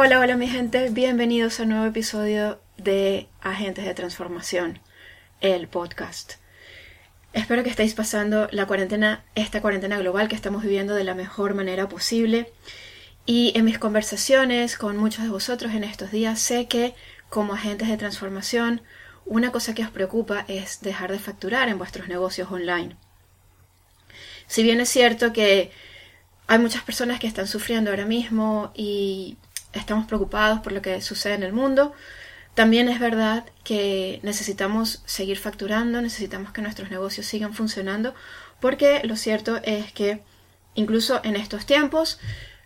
Hola, hola mi gente, bienvenidos a un nuevo episodio de Agentes de Transformación, el podcast. Espero que estéis pasando la cuarentena, esta cuarentena global que estamos viviendo de la mejor manera posible. Y en mis conversaciones con muchos de vosotros en estos días sé que como agentes de transformación, una cosa que os preocupa es dejar de facturar en vuestros negocios online. Si bien es cierto que hay muchas personas que están sufriendo ahora mismo y estamos preocupados por lo que sucede en el mundo. También es verdad que necesitamos seguir facturando, necesitamos que nuestros negocios sigan funcionando, porque lo cierto es que incluso en estos tiempos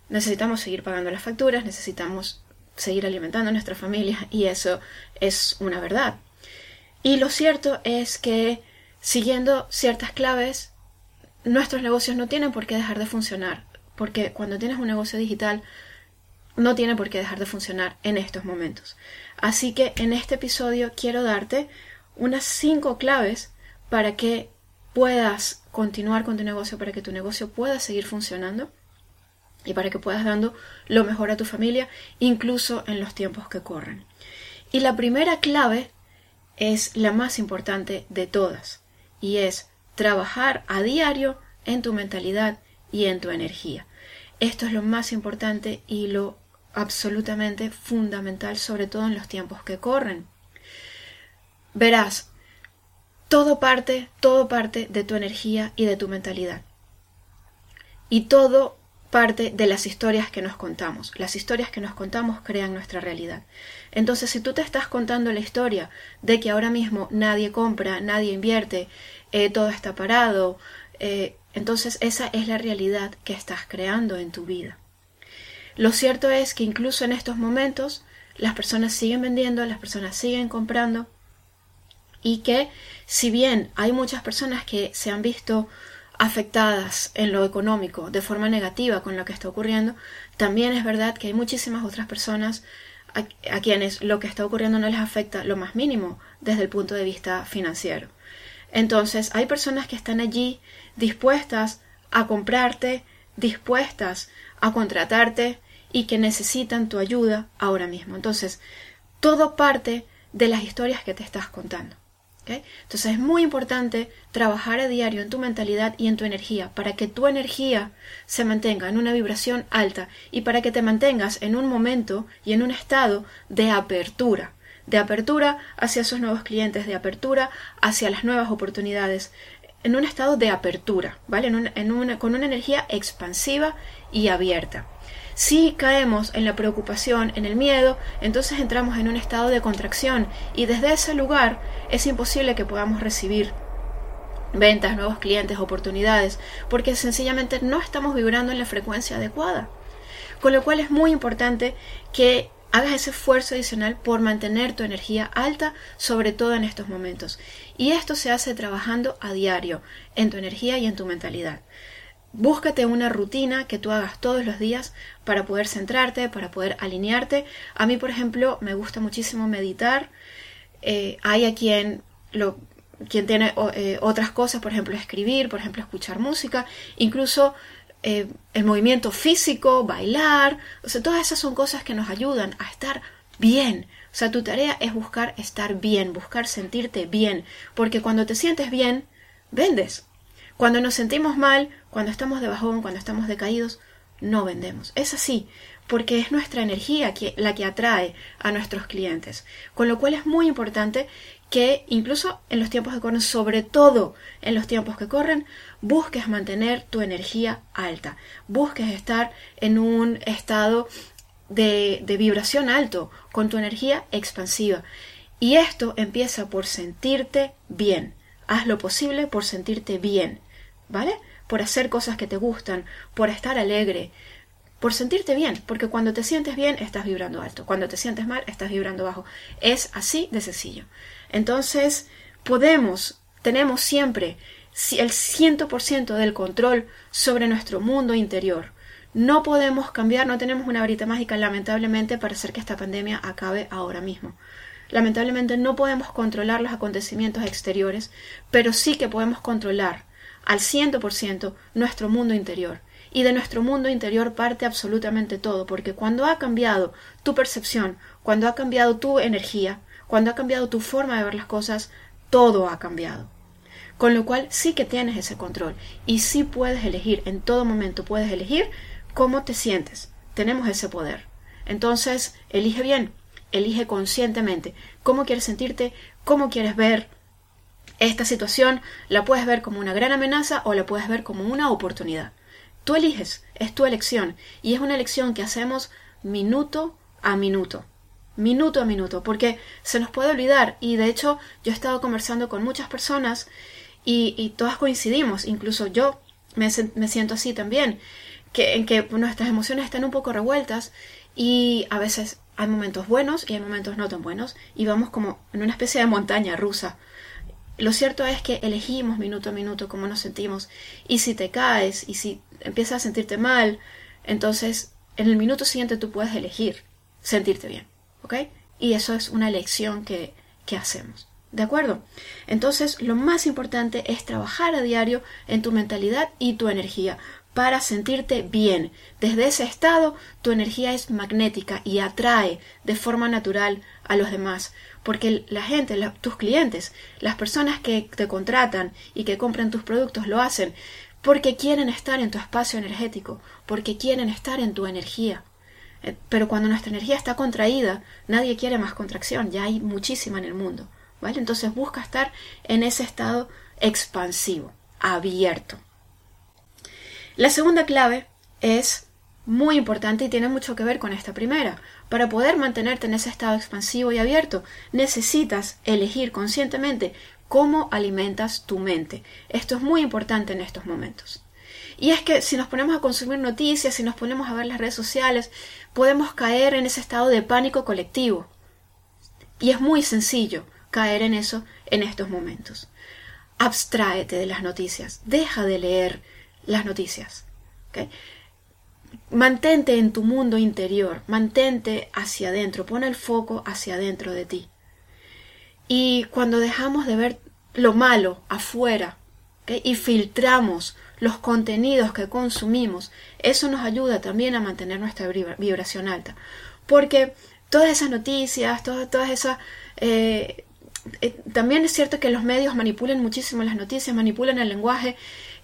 necesitamos seguir pagando las facturas, necesitamos seguir alimentando a nuestra familia y eso es una verdad. Y lo cierto es que siguiendo ciertas claves, nuestros negocios no tienen por qué dejar de funcionar, porque cuando tienes un negocio digital, no tiene por qué dejar de funcionar en estos momentos. Así que en este episodio quiero darte unas cinco claves para que puedas continuar con tu negocio, para que tu negocio pueda seguir funcionando y para que puedas dando lo mejor a tu familia, incluso en los tiempos que corren. Y la primera clave es la más importante de todas y es trabajar a diario en tu mentalidad y en tu energía. Esto es lo más importante y lo absolutamente fundamental, sobre todo en los tiempos que corren. Verás, todo parte, todo parte de tu energía y de tu mentalidad. Y todo parte de las historias que nos contamos. Las historias que nos contamos crean nuestra realidad. Entonces, si tú te estás contando la historia de que ahora mismo nadie compra, nadie invierte, eh, todo está parado, eh, entonces esa es la realidad que estás creando en tu vida. Lo cierto es que incluso en estos momentos las personas siguen vendiendo, las personas siguen comprando y que si bien hay muchas personas que se han visto afectadas en lo económico de forma negativa con lo que está ocurriendo, también es verdad que hay muchísimas otras personas a, a, quienes lo que está ocurriendo no les afecta lo más mínimo desde el punto de vista financiero. Entonces, hay personas que están allí dispuestas a comprarte, dispuestas a contratarte y que necesitan tu ayuda ahora mismo. Entonces, todo parte de las historias que te estás contando. Entonces es muy importante trabajar a diario en tu mentalidad y en tu energía para que tu energía se mantenga en una vibración alta y para que te mantengas en un momento y en un estado de apertura, de apertura hacia esos nuevos clientes, de apertura hacia las nuevas oportunidades, en un estado de apertura, ¿vale? En con una energía expansiva y abierta. Si caemos en la preocupación, en el miedo, entonces entramos en un estado de contracción y desde ese lugar es imposible que podamos recibir ventas, nuevos clientes, oportunidades, porque sencillamente no estamos vibrando en la frecuencia adecuada. Con lo cual es muy importante que hagas ese esfuerzo adicional por mantener tu energía alta, sobre todo en estos momentos. Y esto se hace trabajando a diario en tu energía y en tu mentalidad. Búscate una rutina que tú hagas todos los días para poder centrarte, para poder alinearte. A mí, por ejemplo, me gusta muchísimo meditar. Eh, hay a quien lo quien tiene eh, otras cosas, por ejemplo, escribir, por ejemplo, escuchar música, incluso eh, el movimiento físico, bailar, o sea, todas esas son cosas que nos ayudan a estar bien. O sea, tu tarea es buscar estar bien, buscar sentirte bien, porque cuando te sientes bien, vendes. Cuando nos sentimos mal, cuando estamos de bajón, cuando estamos decaídos, no vendemos. Es así, porque es nuestra energía la que atrae a nuestros clientes. Con lo cual es muy importante que incluso en los tiempos que corren, sobre todo en los tiempos que corren, busques mantener tu energía alta, busques estar en un estado de, de vibración alto, con tu energía expansiva. Y esto empieza por sentirte bien. Haz lo posible por sentirte bien, ¿vale? Por hacer cosas que te gustan, por estar alegre. por sentirte bien, porque cuando te sientes bien estás vibrando alto, cuando te sientes mal estás vibrando bajo. Es así de sencillo. Entonces, podemos, tenemos siempre el 100% del control sobre nuestro mundo interior. No podemos cambiar, no tenemos una varita mágica, lamentablemente, para hacer que esta pandemia acabe ahora mismo. Lamentablemente no podemos controlar los acontecimientos exteriores, pero sí que podemos controlar al 100% nuestro mundo interior. Y de nuestro mundo interior parte absolutamente todo, porque cuando ha cambiado tu percepción, cuando ha cambiado tu energía, cuando ha cambiado tu forma de ver las cosas, todo ha cambiado. Con lo cual sí que tienes ese control y sí puedes elegir, en todo momento puedes elegir cómo te sientes. Tenemos ese poder. Entonces, elige bien, elige conscientemente cómo quieres sentirte, cómo quieres ver esta situación, la puedes ver como una gran amenaza o la puedes ver como una oportunidad. Tú eliges, es tu elección y es una elección que hacemos minuto a minuto minuto a minuto, porque se nos puede olvidar. Y de hecho yo he estado conversando con muchas personas y, todas coincidimos, incluso yo me, me, siento así también, en que nuestras emociones están un poco revueltas y a veces hay momentos buenos y hay momentos no tan buenos y vamos como en una especie de montaña rusa. Lo cierto es que elegimos minuto a minuto cómo nos sentimos y si te caes y si empiezas a sentirte mal, entonces en el minuto siguiente tú puedes elegir sentirte bien, ¿ok? Y eso es una elección que, que hacemos. ¿De acuerdo? Entonces, lo más importante es trabajar a diario en tu mentalidad y tu energía para sentirte bien. Desde ese estado, tu energía es magnética y atrae de forma natural a los demás, porque la gente, tus clientes, las personas que te contratan y que compran tus productos lo hacen porque quieren estar en tu espacio energético, porque quieren estar en tu energía. Eh, pero cuando nuestra energía está contraída, nadie quiere más contracción, ya hay muchísima en el mundo. Entonces busca estar en ese estado expansivo, abierto. La segunda clave es muy importante y tiene mucho que ver con esta primera. Para poder mantenerte en ese estado expansivo y abierto, necesitas elegir conscientemente cómo alimentas tu mente. Esto es muy importante en estos momentos. Y es que si nos ponemos a consumir noticias, si nos ponemos a ver las redes sociales, podemos caer en ese estado de pánico colectivo. Y es muy sencillo caer en eso en estos momentos. Abstráete de las noticias, deja de leer las noticias. Mantente en tu mundo interior, mantente hacia adentro, pon el foco hacia adentro de ti. Y cuando dejamos de ver lo malo afuera y filtramos los contenidos que consumimos, eso nos ayuda también a mantener nuestra vibración alta. Porque todas esas noticias, todas, todas esas eh, eh, también es cierto que los medios manipulan muchísimo las noticias, manipulan el lenguaje.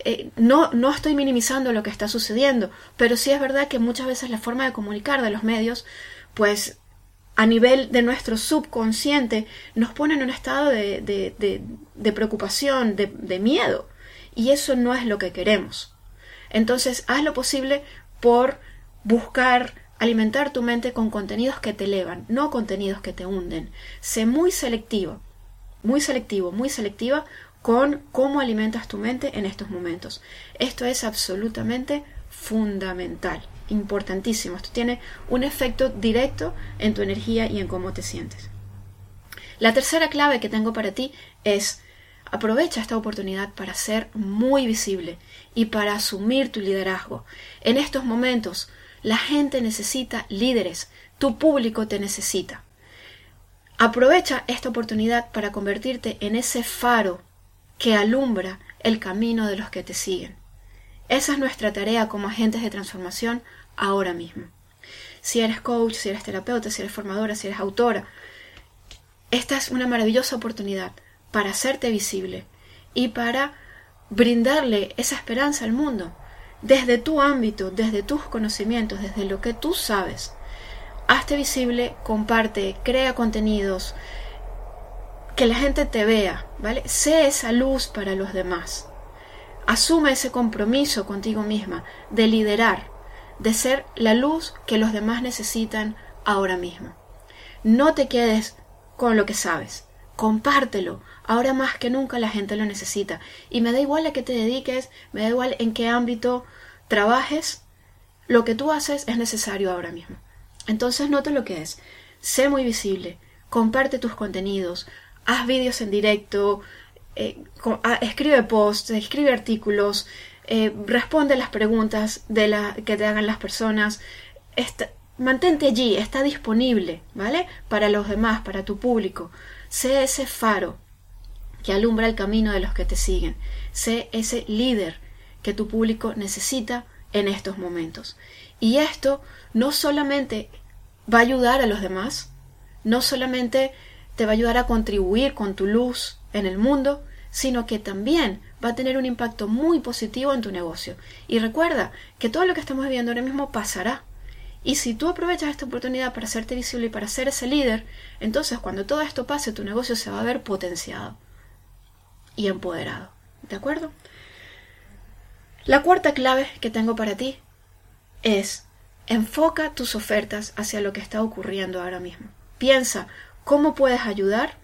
Eh, no, no estoy minimizando lo que está sucediendo, pero sí es verdad que muchas veces la forma de comunicar de los medios, pues a nivel de nuestro subconsciente, nos pone en un estado de, de, de preocupación, de miedo. Y eso no es lo que queremos. Entonces, haz lo posible por buscar alimentar tu mente con contenidos que te elevan, no contenidos que te hunden. Sé muy selectivo muy selectivo, muy selectiva con cómo alimentas tu mente en estos momentos. Esto es absolutamente fundamental, importantísimo. Esto tiene un efecto directo en tu energía y en cómo te sientes. La tercera clave que tengo para ti es aprovecha esta oportunidad para ser muy visible y para asumir tu liderazgo. En estos momentos la gente necesita líderes, tu público te necesita. Aprovecha esta oportunidad para convertirte en ese faro que alumbra el camino de los que te siguen. Esa es nuestra tarea como agentes de transformación ahora mismo. Si eres coach, si eres terapeuta, si eres formadora, si eres autora, esta es una maravillosa oportunidad para hacerte visible y para brindarle esa esperanza al mundo desde tu ámbito, desde tus conocimientos, desde lo que tú sabes hazte visible, comparte, crea contenidos, que la gente te vea, ¿vale? Sé esa luz para los demás. Asume ese compromiso contigo misma de liderar, de ser la luz que los demás necesitan ahora mismo. No te quedes con lo que sabes, compártelo. Ahora más que nunca la gente lo necesita. Y me da igual a qué te dediques, me da igual en qué ámbito trabajes, lo que tú haces es necesario ahora mismo. Entonces nota lo que es. Sé muy visible, comparte tus contenidos, haz vídeos en directo, eh, ah, escribe posts, escribe artículos, eh, responde las preguntas de la, que te hagan las personas. Mantente allí, está disponible, ¿vale? Para los demás, para tu público. Sé ese faro que alumbra el camino de los que te siguen. Sé ese líder que tu público necesita en estos momentos. Y esto no solamente va a ayudar a los demás, no solamente te va a ayudar a contribuir con tu luz en el mundo, sino que también va a tener un impacto muy positivo en tu negocio. Y recuerda que todo lo que estamos viviendo ahora mismo pasará. Y si tú aprovechas esta oportunidad para hacerte visible y para ser ese líder, entonces cuando todo esto pase, tu negocio se va a ver potenciado y empoderado. ¿De acuerdo? La cuarta clave que tengo para ti es enfoca tus ofertas hacia lo que está ocurriendo ahora mismo. Piensa cómo puedes ayudar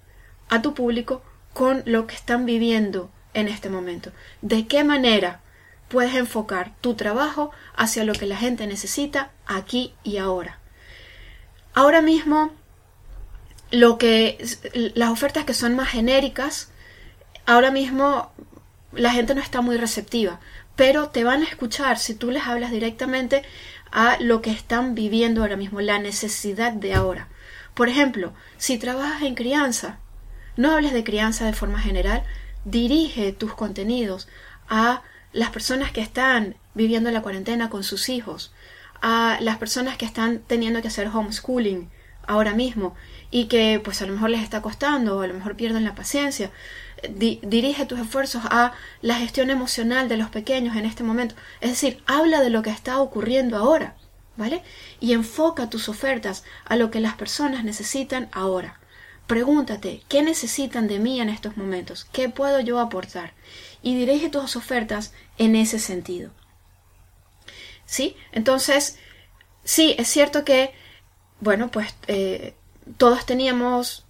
a tu público con lo que están viviendo en este momento. ¿De qué manera puedes enfocar tu trabajo hacia lo que la gente necesita aquí y ahora? Ahora mismo, lo que las ofertas que son más genéricas, ahora mismo la gente no está muy receptiva, pero te van a escuchar si tú les hablas directamente a lo que están viviendo ahora mismo, la necesidad de ahora. Por ejemplo, si trabajas en crianza, no hables de crianza de forma general, dirige tus contenidos a las personas que están viviendo la cuarentena con sus hijos, a las personas que están teniendo que hacer homeschooling ahora mismo y que pues a lo mejor les está costando o a lo mejor pierden la paciencia. dirige tus esfuerzos a la gestión emocional de los pequeños en este momento. Es decir, habla de lo que está ocurriendo ahora, ¿vale? Y enfoca tus ofertas a lo que las personas necesitan ahora. Pregúntate, ¿qué necesitan de mí en estos momentos? ¿Qué puedo yo aportar? Y dirige tus ofertas en ese sentido. ¿Sí? Entonces, sí, es cierto que, bueno, pues eh, todos teníamos,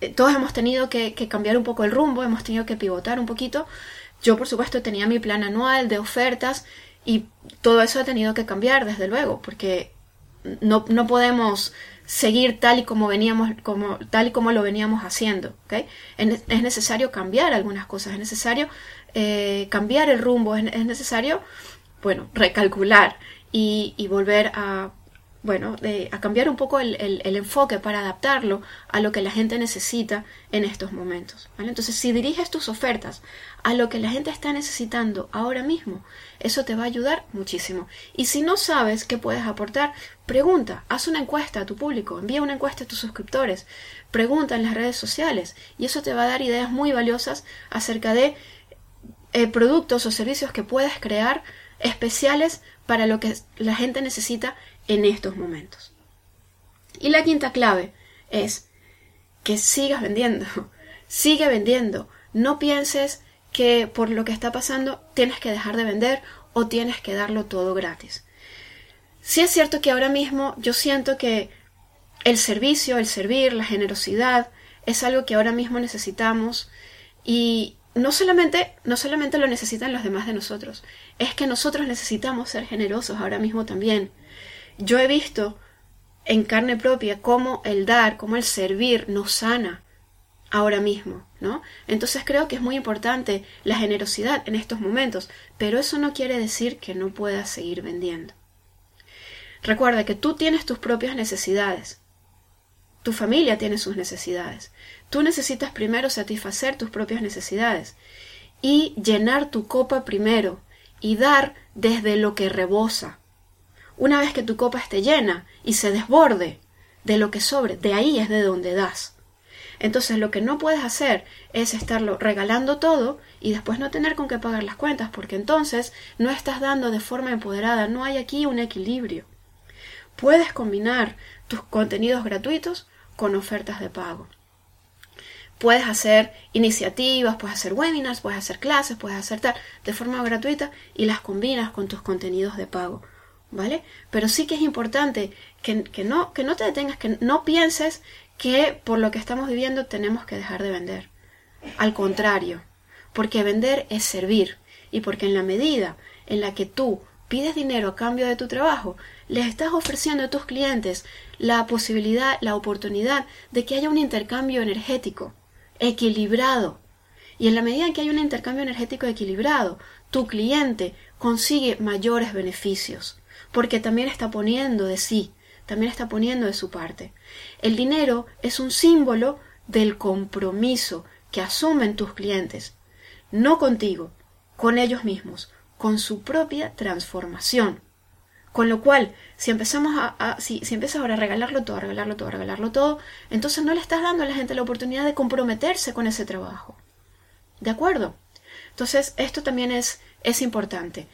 eh, todos hemos tenido que, que cambiar un poco el rumbo, hemos tenido que pivotar un poquito. Yo, por supuesto, tenía mi plan anual de ofertas y todo eso ha tenido que cambiar, desde luego, porque no, no podemos seguir tal y como veníamos, como, tal y como lo veníamos haciendo. ¿okay? Es, necesario cambiar algunas cosas, es necesario eh, cambiar el rumbo, es, necesario, bueno, recalcular y, y volver a bueno, a cambiar un poco el, enfoque para adaptarlo a lo que la gente necesita en estos momentos. Entonces, si diriges tus ofertas a lo que la gente está necesitando ahora mismo, eso te va a ayudar muchísimo. Y si no sabes qué puedes aportar, pregunta, haz una encuesta a tu público, envía una encuesta a tus suscriptores, pregunta en las redes sociales y eso te va a dar ideas muy valiosas acerca de eh, productos o servicios que puedes crear especiales para lo que la gente necesita en estos momentos. Y la quinta clave es que sigas vendiendo, sigue vendiendo, no pienses que por lo que está pasando tienes que dejar de vender o tienes que darlo todo gratis. Sí es cierto que ahora mismo yo siento que el servicio, el servir, la generosidad es algo que ahora mismo necesitamos y no solamente, no solamente lo necesitan los demás de nosotros, es que nosotros necesitamos ser generosos ahora mismo también yo he visto en carne propia cómo el dar, cómo el servir nos sana ahora mismo, ¿no? Entonces creo que es muy importante la generosidad en estos momentos, pero eso no quiere decir que no puedas seguir vendiendo. Recuerda que tú tienes tus propias necesidades. Tu familia tiene sus necesidades. Tú necesitas primero satisfacer tus propias necesidades y llenar tu copa primero y dar desde lo que rebosa. Una vez que tu copa esté llena y se desborde de lo que sobre, de ahí es de donde das. Entonces lo que no puedes hacer es estarlo regalando todo y después no tener con qué pagar las cuentas, porque entonces no estás dando de forma empoderada, no hay aquí un equilibrio. Puedes combinar tus contenidos gratuitos con ofertas de pago. Puedes hacer iniciativas, puedes hacer webinars, puedes hacer clases, puedes hacer tal de forma gratuita y las combinas con tus contenidos de pago. ¿Vale? Pero sí que es importante que, no, que no te detengas, que no pienses que por lo que estamos viviendo tenemos que dejar de vender. Al contrario, porque vender es servir y porque en la medida en la que tú pides dinero a cambio de tu trabajo, les estás ofreciendo a tus clientes la posibilidad, la oportunidad de que haya un intercambio energético equilibrado. Y en la medida en que hay un intercambio energético equilibrado, tu cliente consigue mayores beneficios, porque también está poniendo de sí, también está poniendo de su parte. El dinero es un símbolo del compromiso que asumen tus clientes, no contigo, con ellos mismos, con su propia transformación. Con lo cual, si empezamos a, si, si, empiezas ahora a regalarlo todo, a regalarlo todo, a regalarlo todo, entonces no le estás dando a la gente la oportunidad de comprometerse con ese trabajo. ¿De acuerdo? Entonces, esto también es, es importante.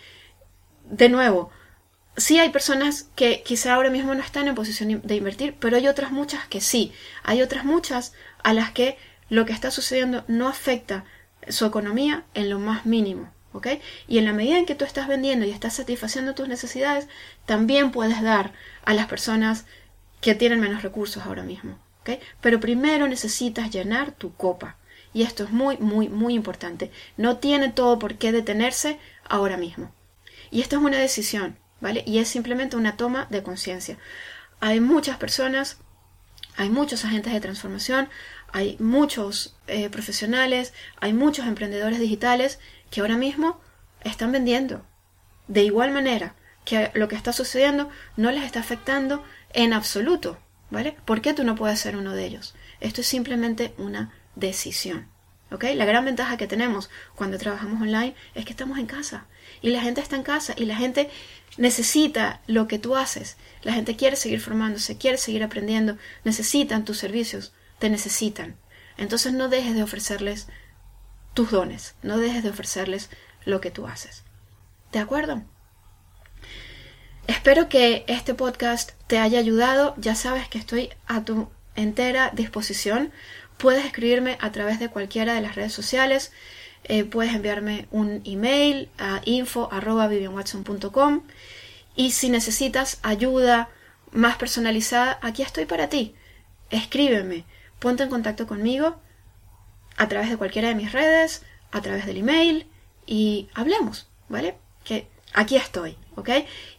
De nuevo, sí hay personas que quizá ahora mismo no están en posición de invertir, pero hay otras muchas que sí. Hay otras muchas a las que lo que está sucediendo no afecta su economía en lo más mínimo. Y en la medida en que tú estás vendiendo y estás satisfaciendo tus necesidades, también puedes dar a las personas que tienen menos recursos ahora mismo, Pero primero necesitas llenar tu copa. Y esto es muy, muy, muy importante. No tiene todo por qué detenerse ahora mismo. Y esto es una decisión, Y es simplemente una toma de conciencia. Hay muchas personas, hay muchos agentes de transformación, hay muchos eh, profesionales, hay muchos emprendedores digitales que ahora mismo están vendiendo. De igual manera que lo que está sucediendo no les está afectando en absoluto, ¿vale? ¿Por qué tú no puedes ser uno de ellos? Esto es simplemente una decisión. ¿Ok? La gran ventaja que tenemos cuando trabajamos online es que estamos en casa y la gente está en casa y la gente necesita lo que tú haces. La gente quiere seguir formándose, quiere seguir aprendiendo, necesitan tus servicios, te necesitan. Entonces no dejes de ofrecerles tus dones, no dejes de ofrecerles lo que tú haces. ¿De acuerdo? Espero que este podcast te haya ayudado. Ya sabes que estoy a tu entera disposición. Puedes escribirme a través de cualquiera de las redes sociales. Eh, puedes enviarme un email a info.vivianwatson.com y si necesitas ayuda más personalizada, aquí estoy para ti. Escríbeme, ponte en contacto conmigo a través de cualquiera de mis redes, a través del email y hablemos, ¿vale? Que aquí estoy, ¿ok?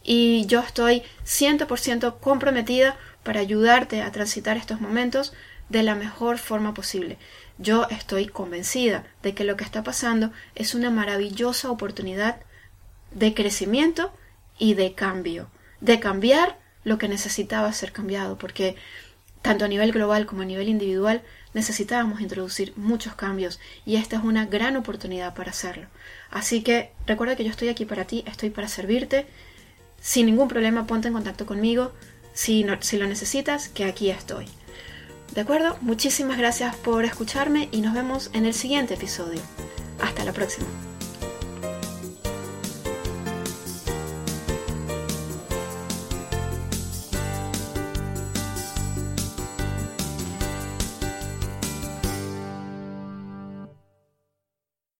Y yo estoy 100% comprometida para ayudarte a transitar estos momentos de la mejor forma posible. Yo estoy convencida de que lo que está pasando es una maravillosa oportunidad de crecimiento y de cambio, de cambiar lo que necesitaba ser cambiado, porque tanto a nivel global como a nivel individual necesitábamos introducir muchos cambios y esta es una gran oportunidad para hacerlo. Así que recuerda que yo estoy aquí para ti, estoy para servirte. Sin ningún problema ponte en contacto conmigo si, si lo necesitas, que aquí estoy. ¿De acuerdo? Muchísimas gracias por escucharme y nos vemos en el siguiente episodio. Hasta la próxima.